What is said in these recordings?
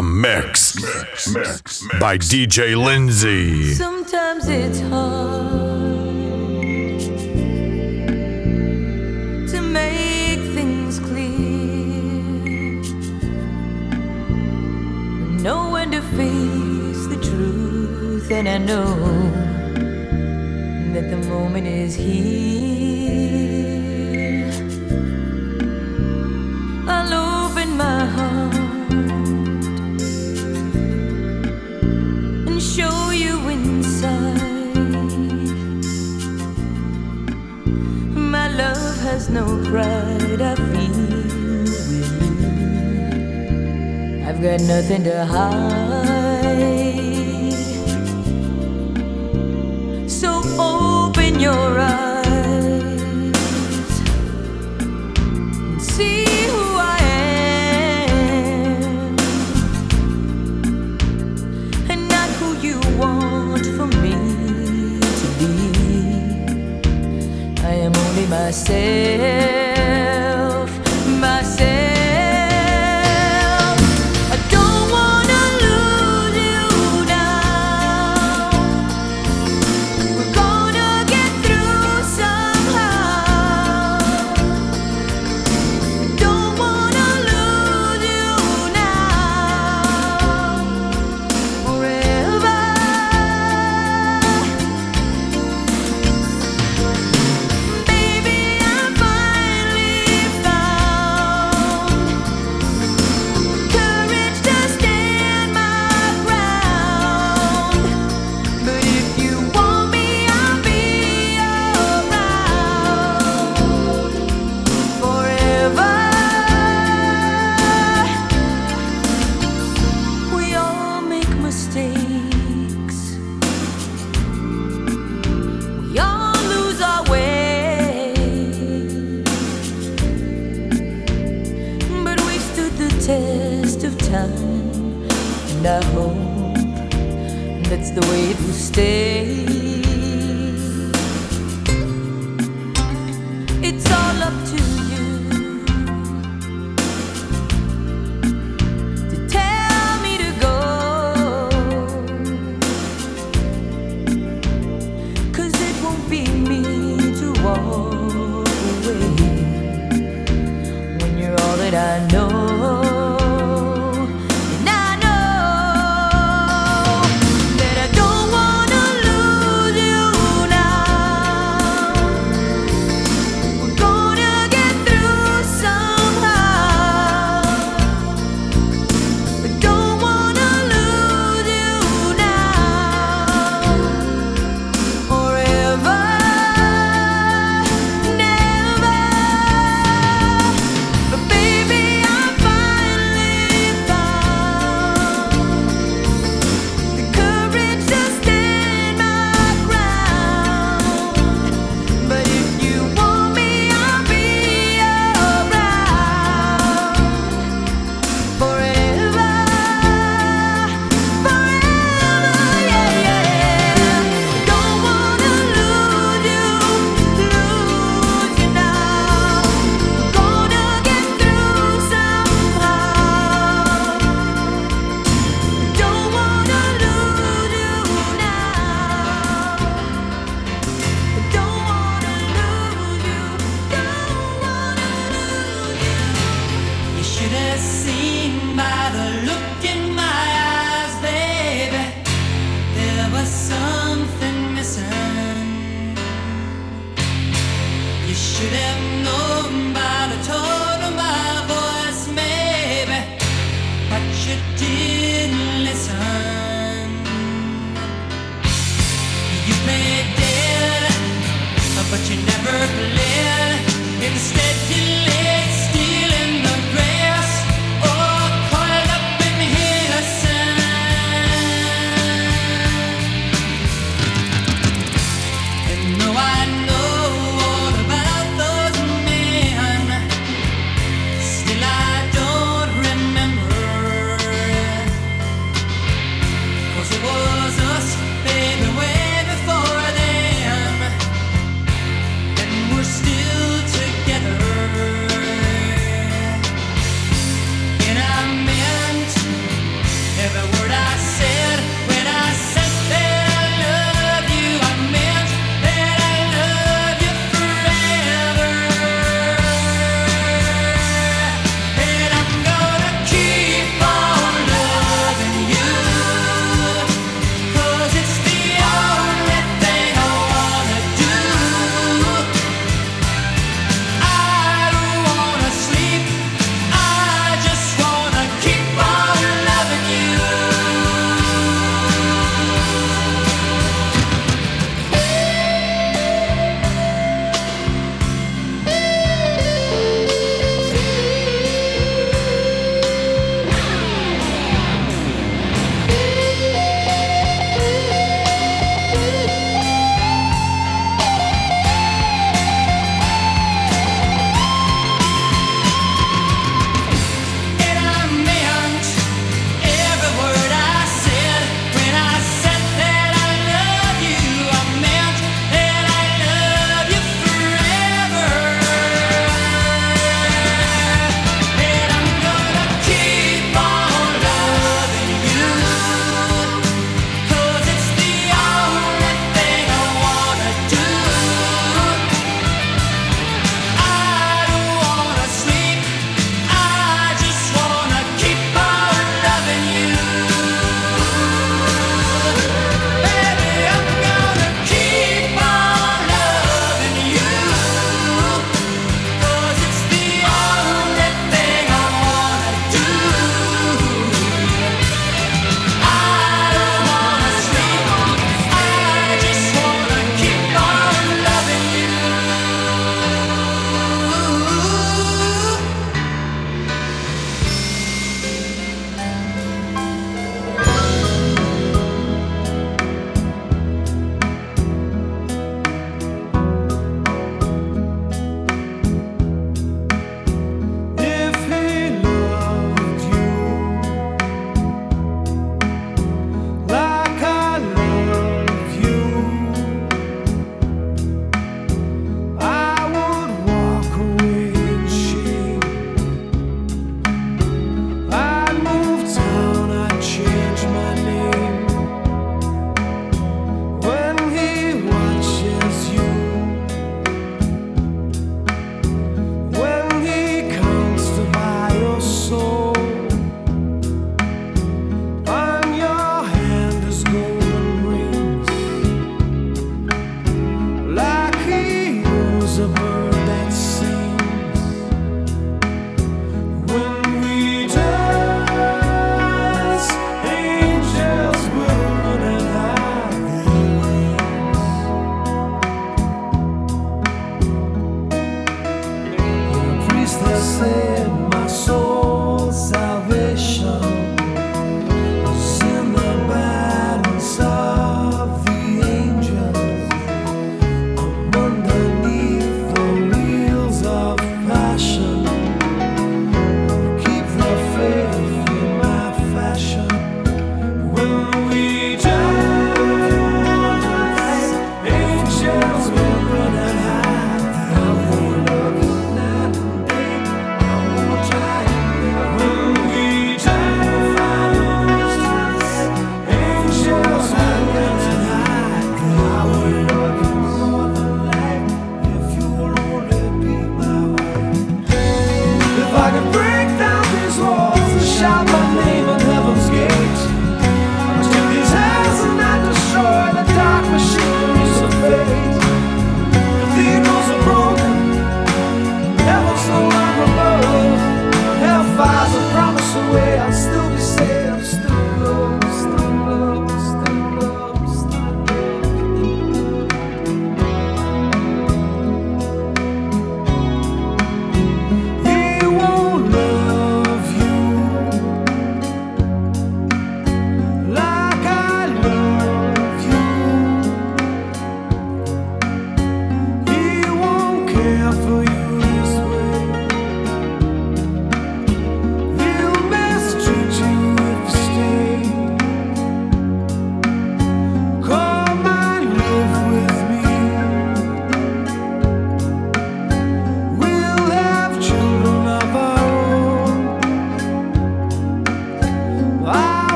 the mix, mix, mix, mix. by DJ Lindsay. Sometimes it's hard to make things clear. Know when to face the truth, and I know that the moment is here. there's no pride I feel. I've got nothing to hide. So open your eyes. vai ser.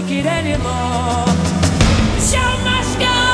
take it anymore. The show must go.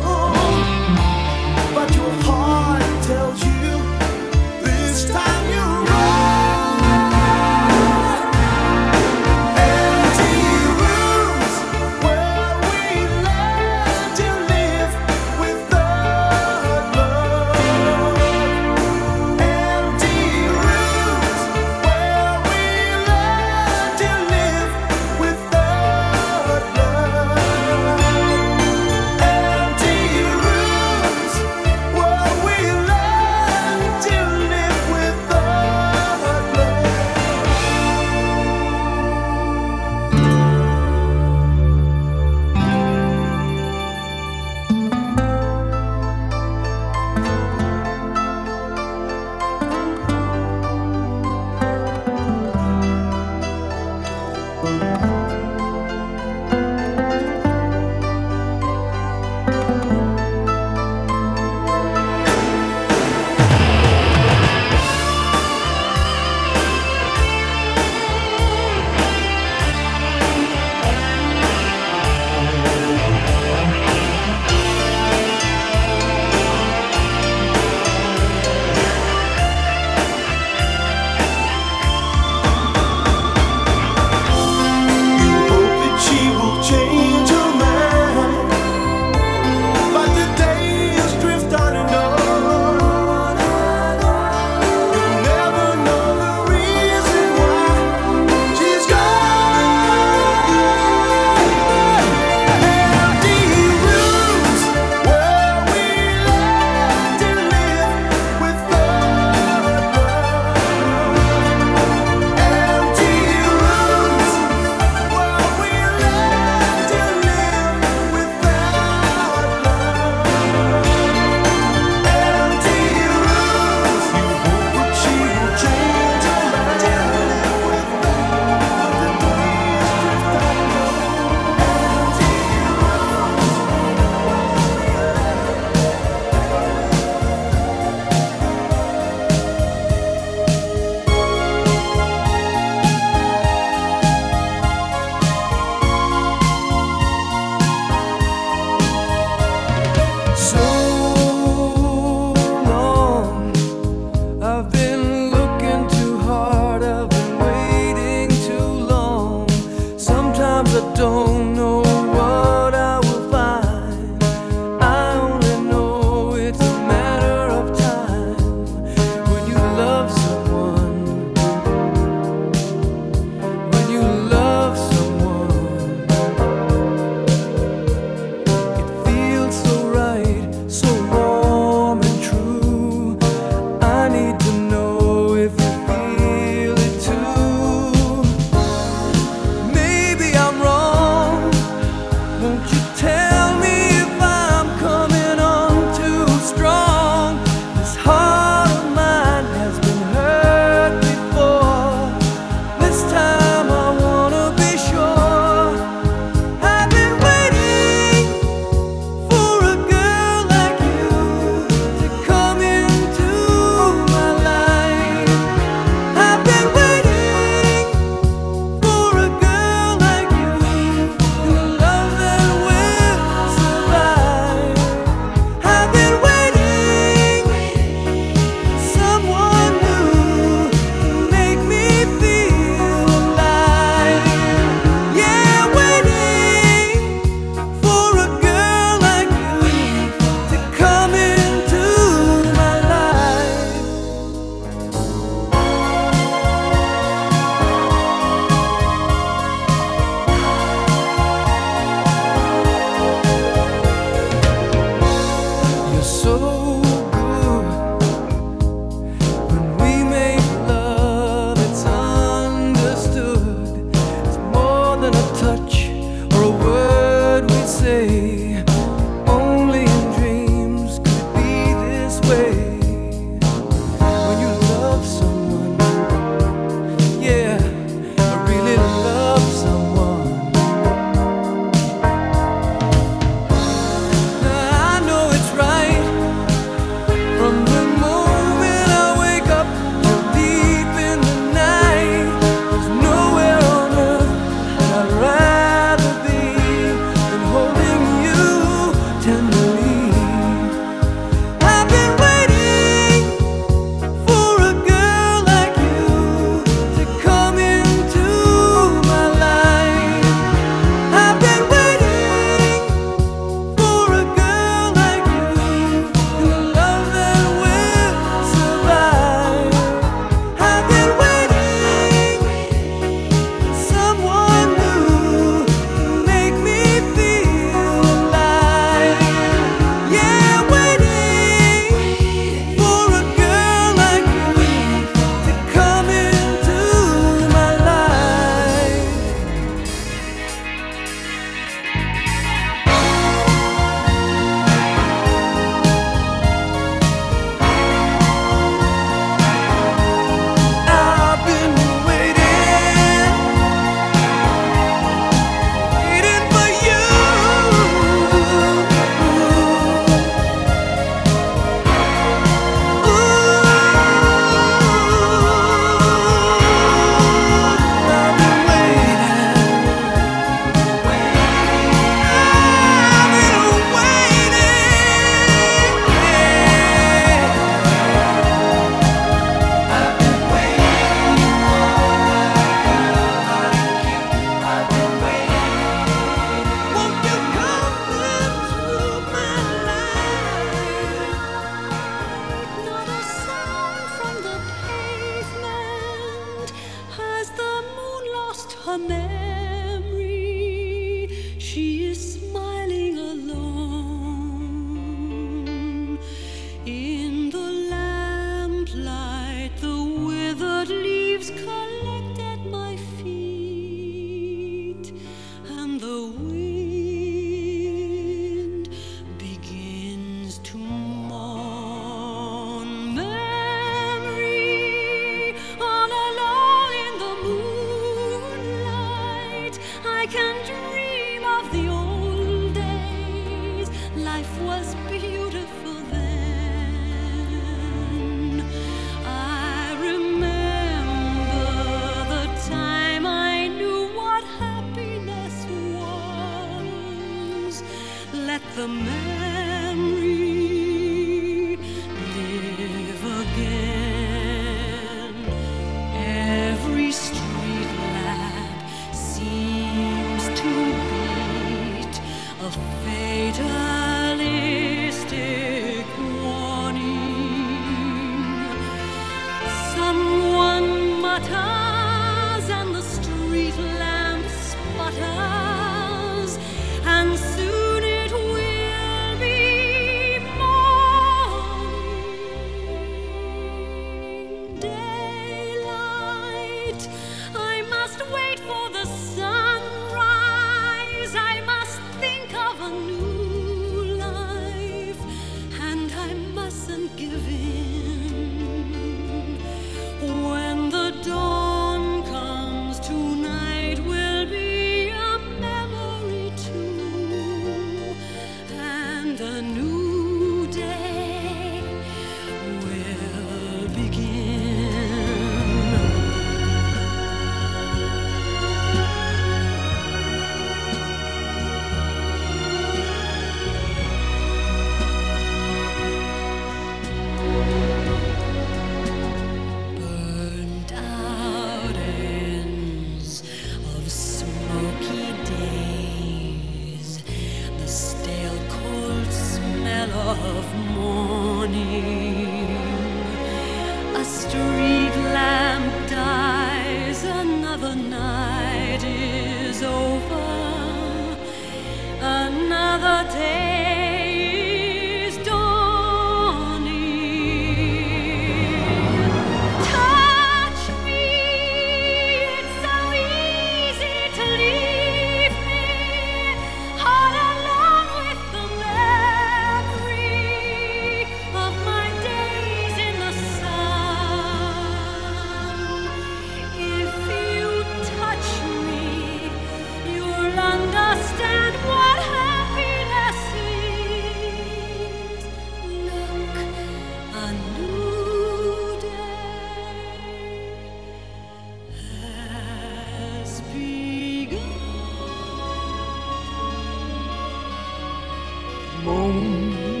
moon,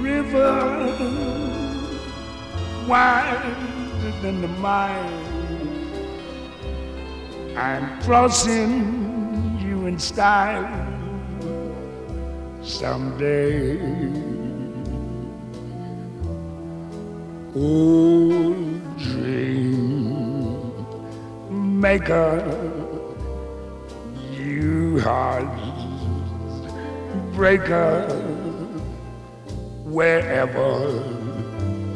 river wider than the mile. I'm crossing you in style someday. Oh, dream maker, you are breaker wherever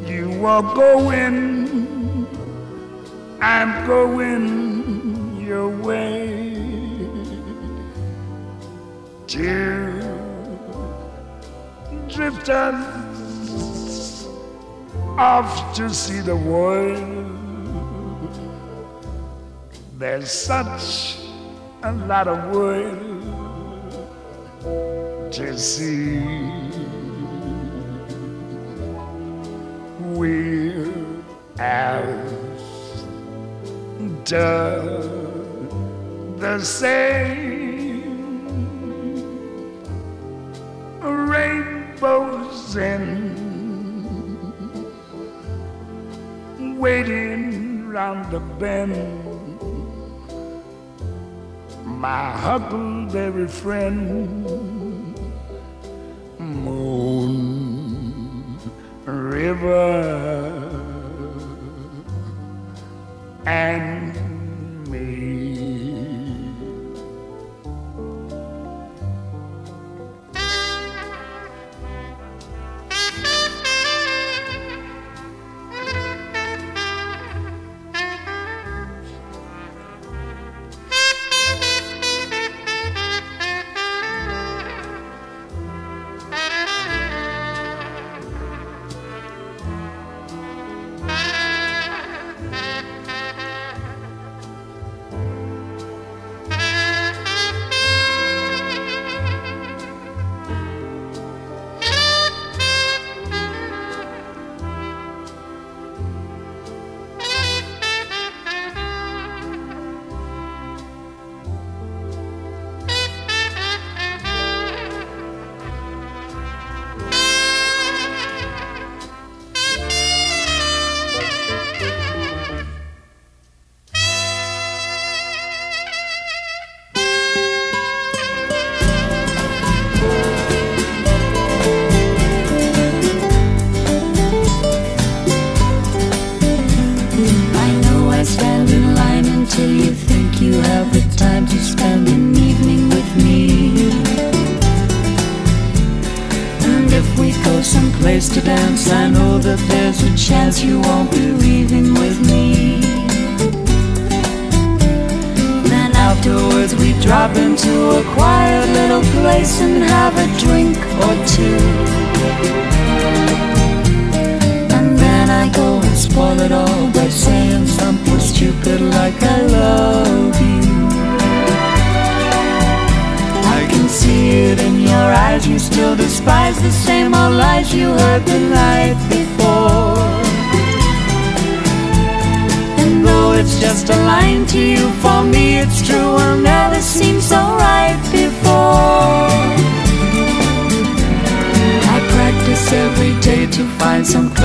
you are going. I'm going your way. Dear drifters off to see the world. There's such a lot of world fantasy. We're as the same rainbows in waiting round the bend my huckleberry friend river. And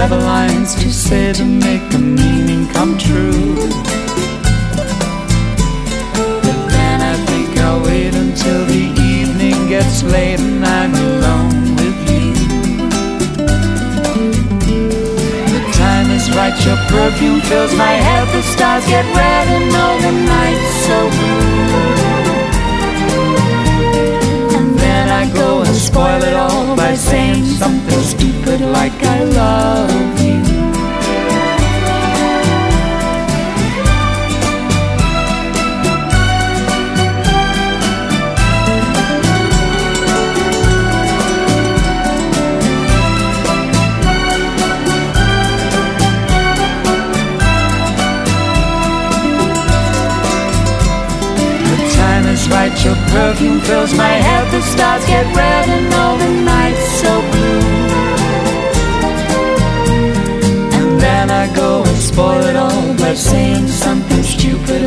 clever lines to say to make the meaning come true. But then I think I'll wait until the evening gets late and I'm alone with you. The time is right, your perfume fills my head, the stars get red and all the nights so blue. And then I go and spoil it all stupid like I love you. right, your perfume fills my head, the stars get red and all the nights so blue. spoil it all by saying something stupid.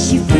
Before she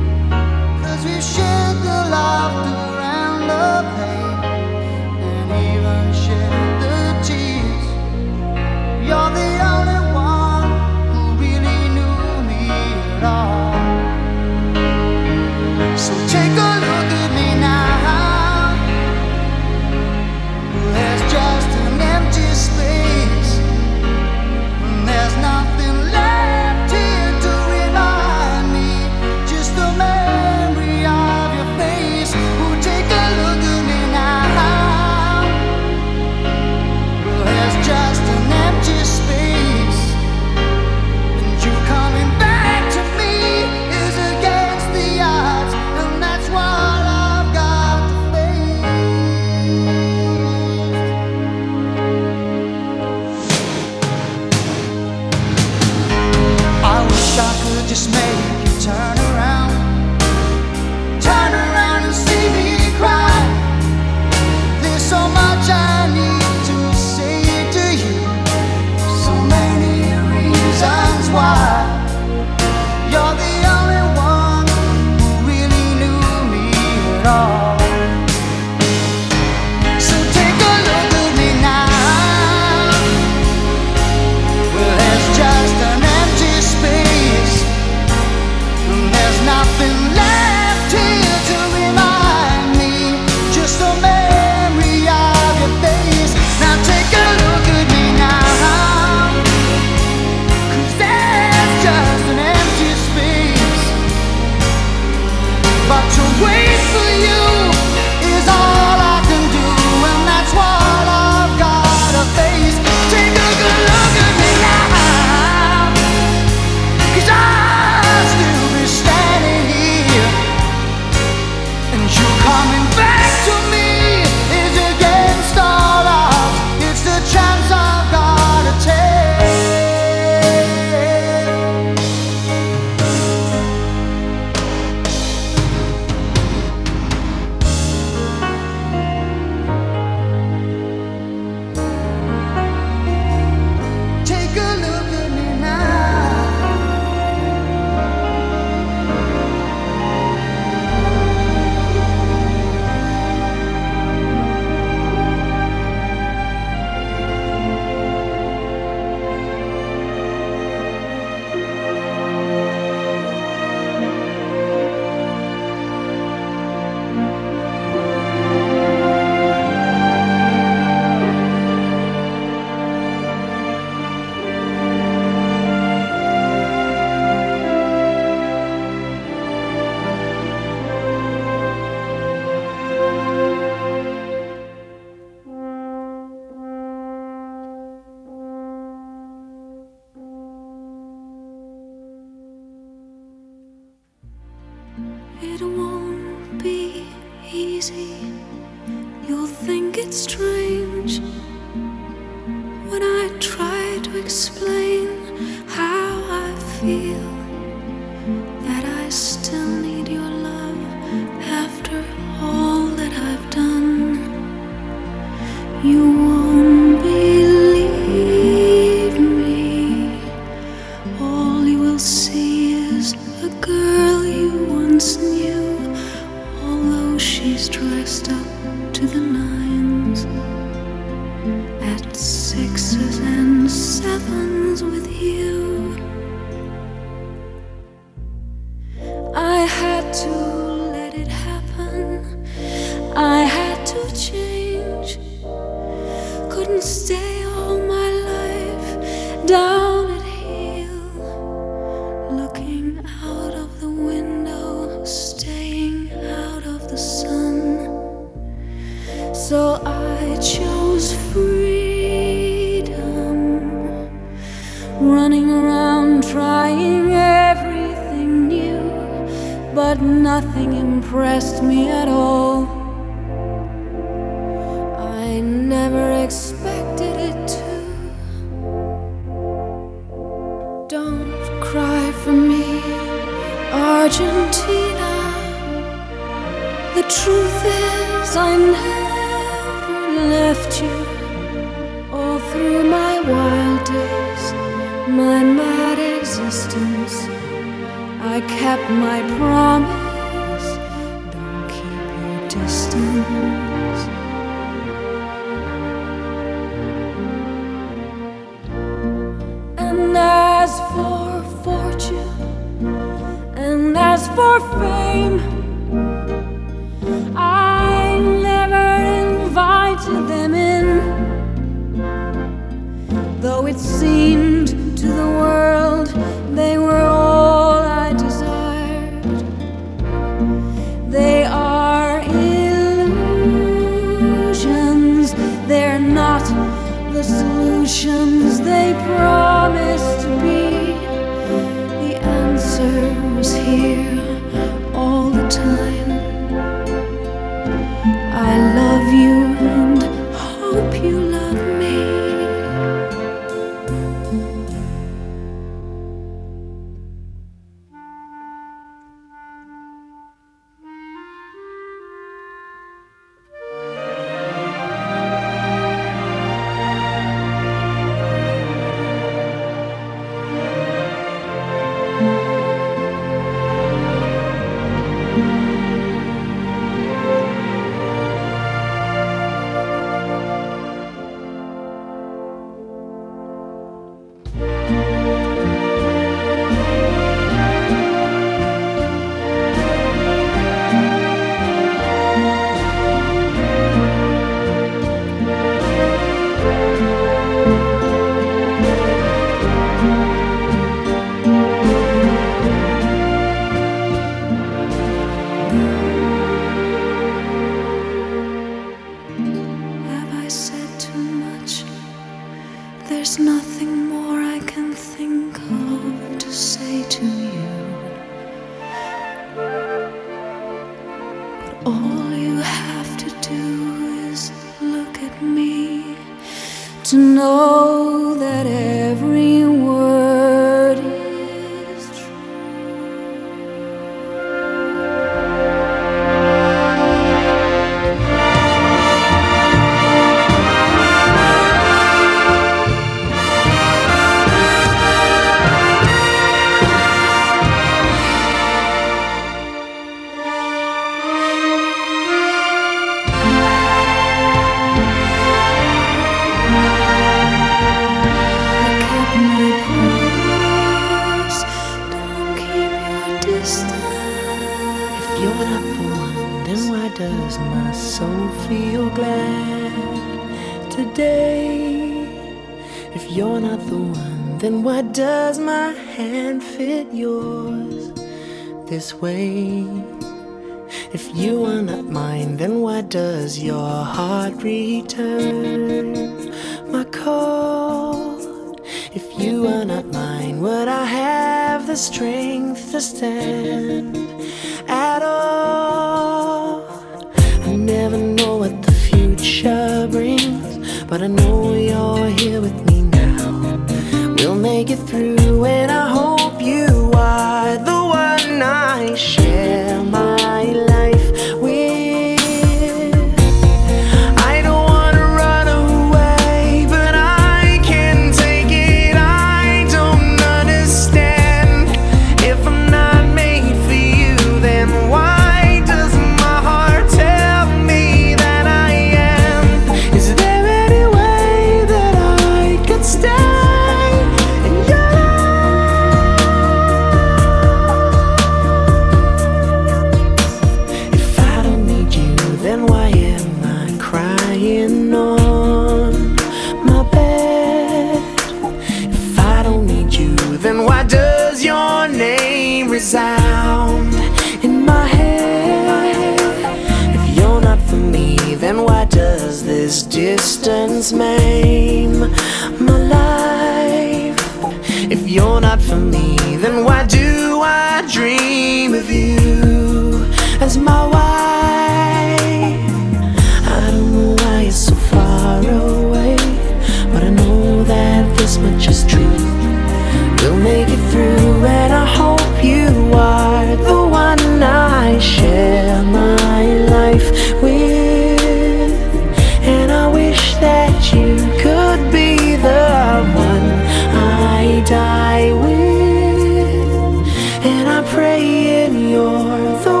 praying you're the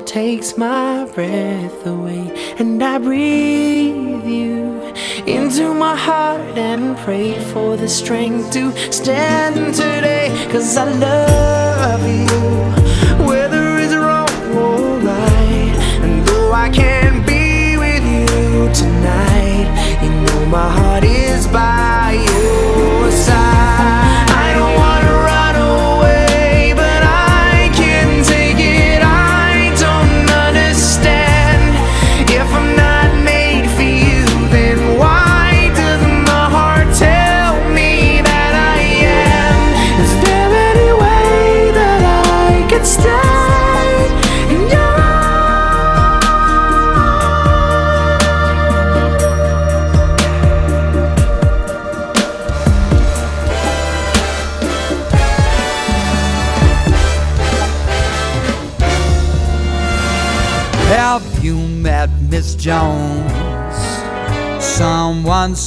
water takes my breath away, and I breathe you into my heart and pray for the strength to stand today. Cause I love you, whether it's wrong or right, and though I can't be with you tonight, you know my heart is by you.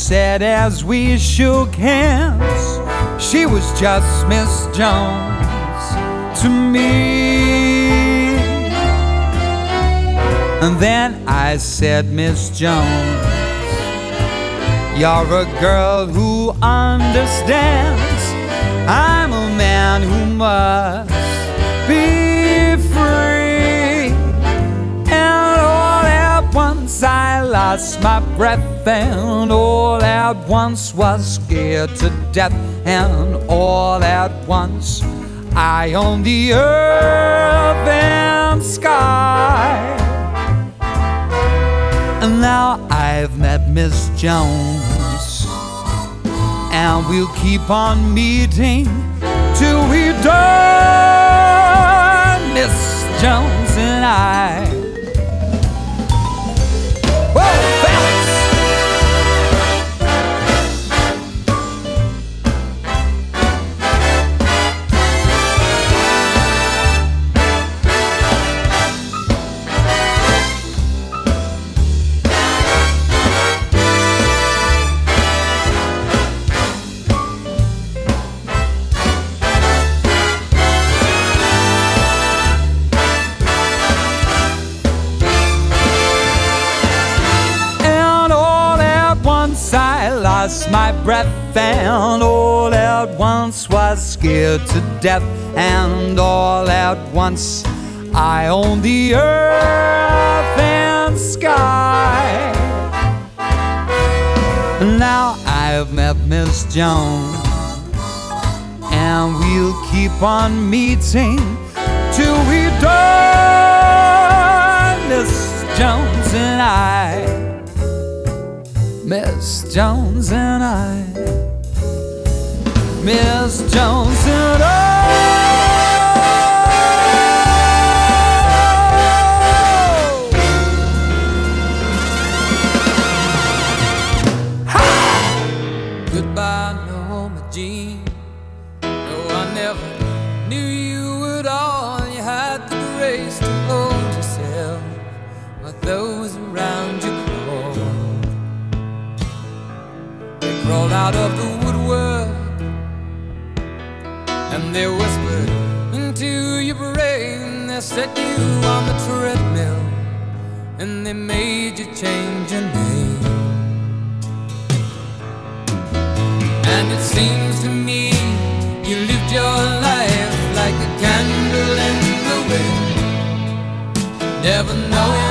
said as we shook hands, she was just Miss Jones to me. And then I said, Miss Jones, you're a girl who understands. I'm a man who must be free. And all at once I lost my breath found all at once was scared to death, and all at once I owned the earth and sky. And now I've met Miss Jones, and we'll keep on meeting till we die. Miss Jones and I. my breath and all at once was scared to death and all at once I owned the earth and sky. Now I've met Miss Jones and we'll keep on meeting till we die. Miss Jones and I. Miss Jones and I. Miss Jones and I. on the treadmill and they made you change your name. And it seems to me you lived your life like a candle in the wind, never knowing.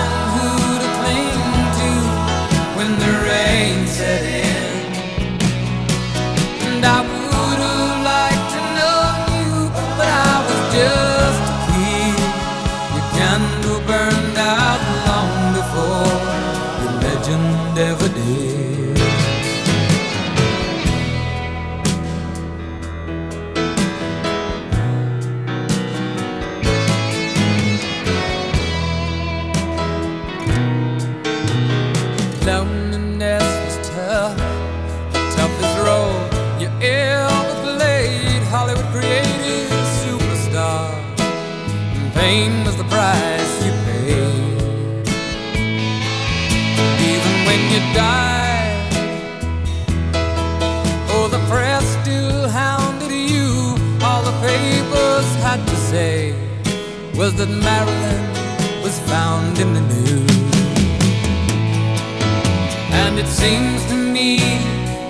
it seems to me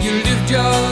you lived your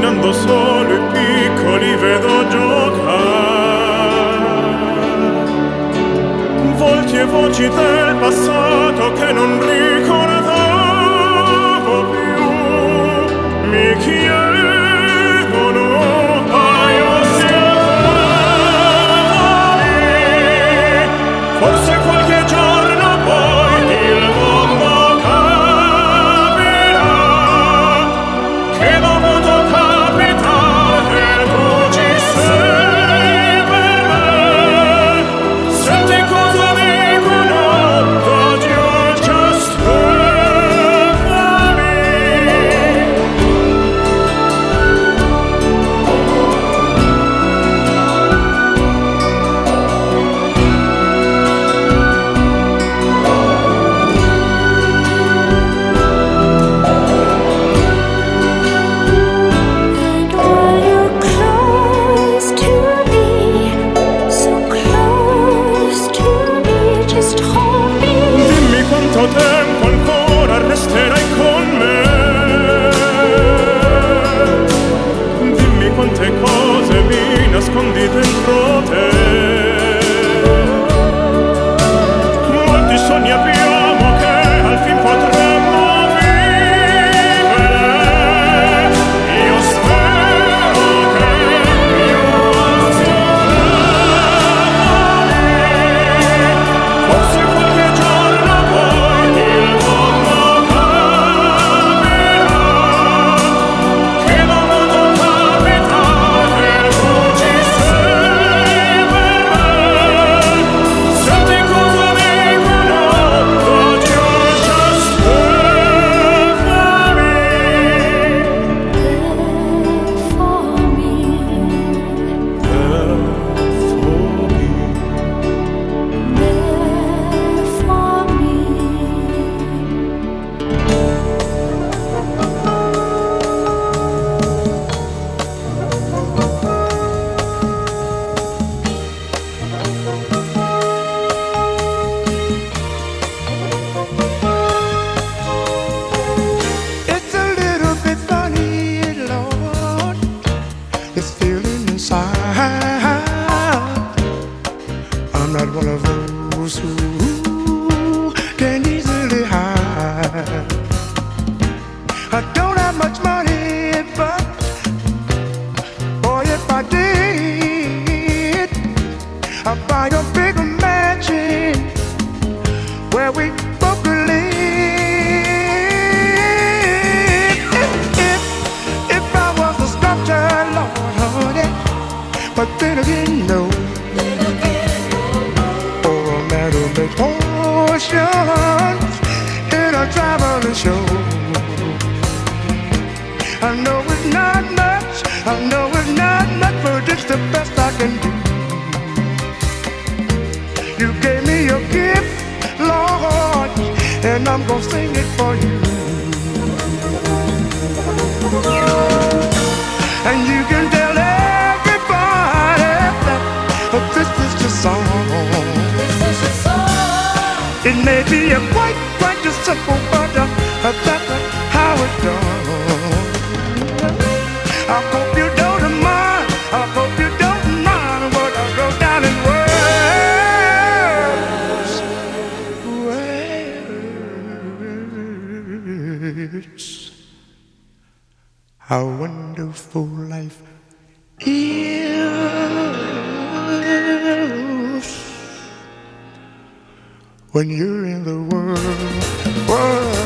Camminando solo i piccoli vedo giocare. Volti e voci del passato How wonderful life is when you're in the world. world.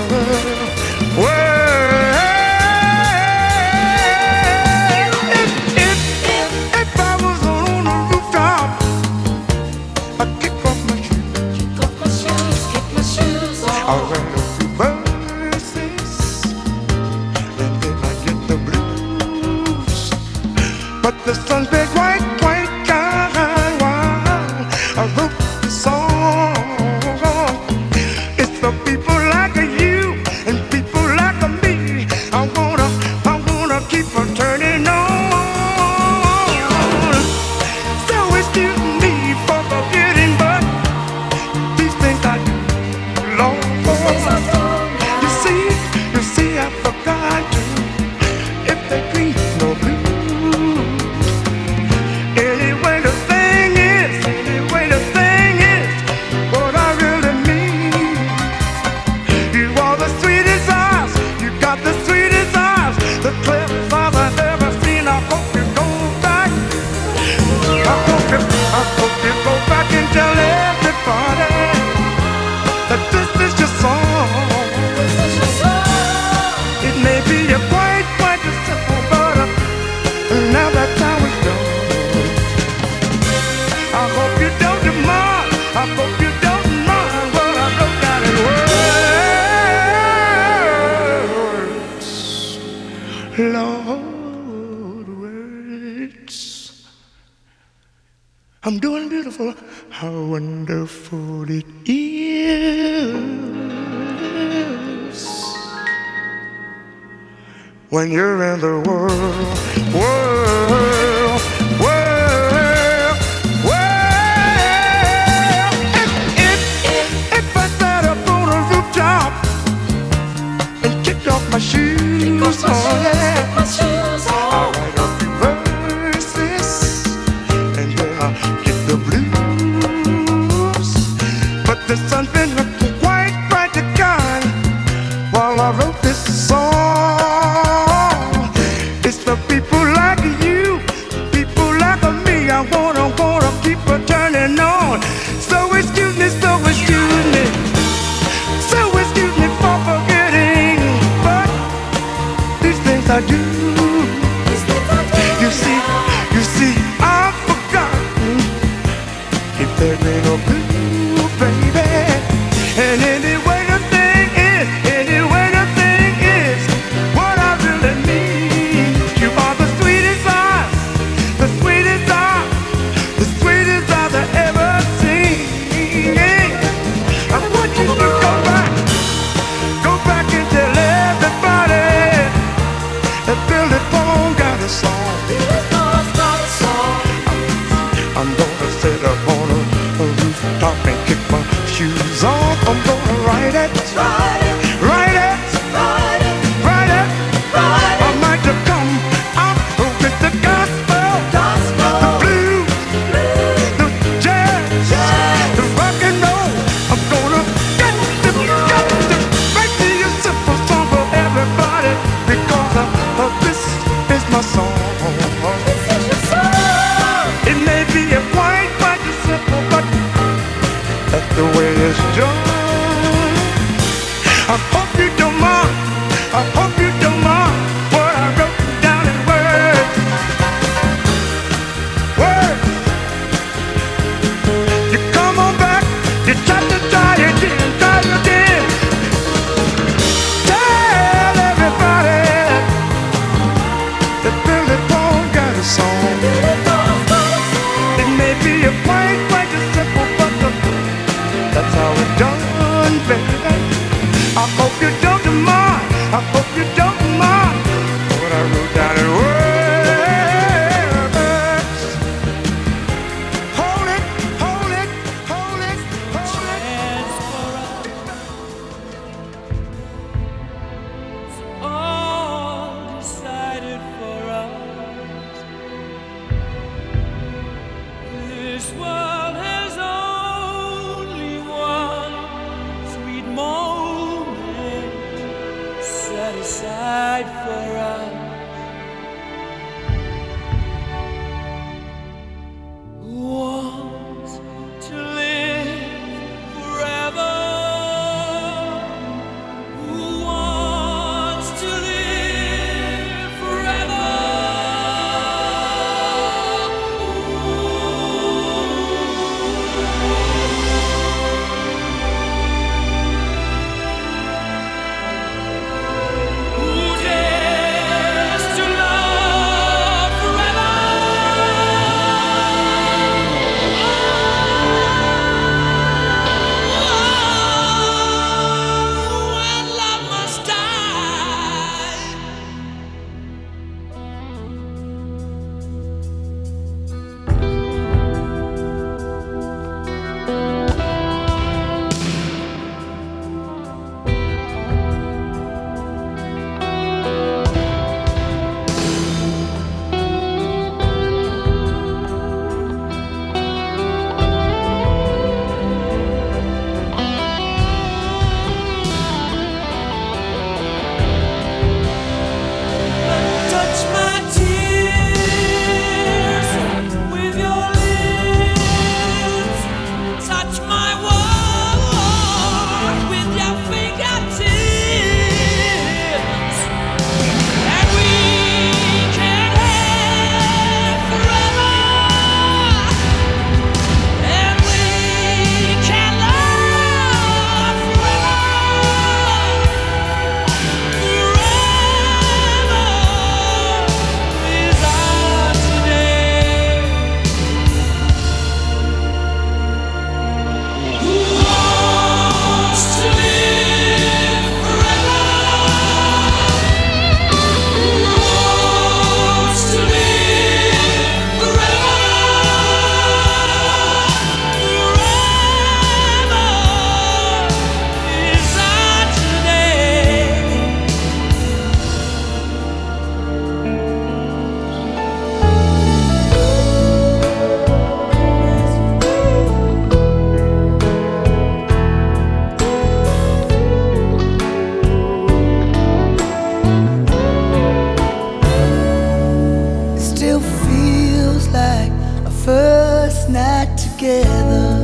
just don't first night together.